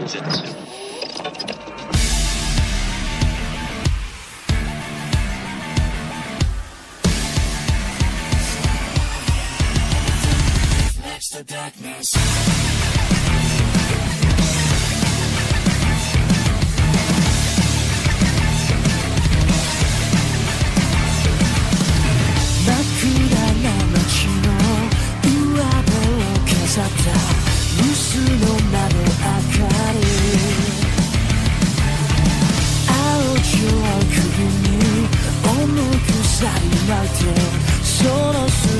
真っ暗な街の上辺を飾った無数の窓明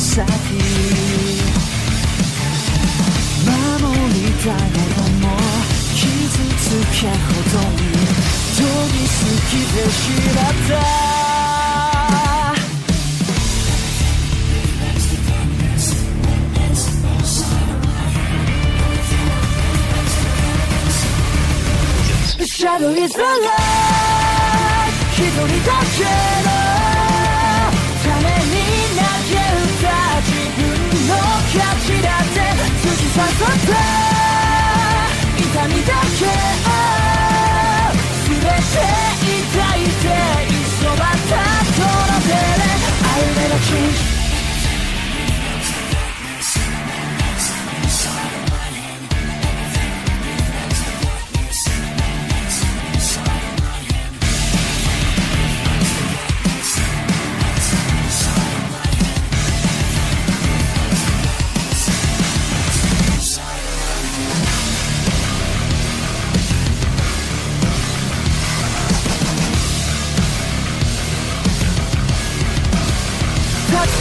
先守りたいものも傷つけほどに研ぎすぎてしまった「シャドウ突き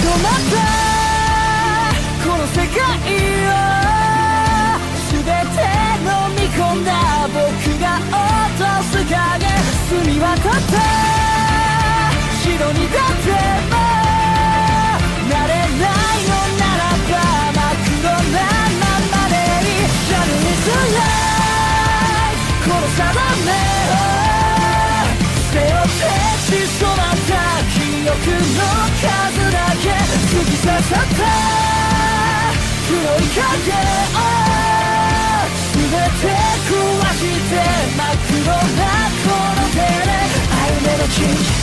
will not die. 刺さった黒い影を全て壊して真っ黒なこの手で I never change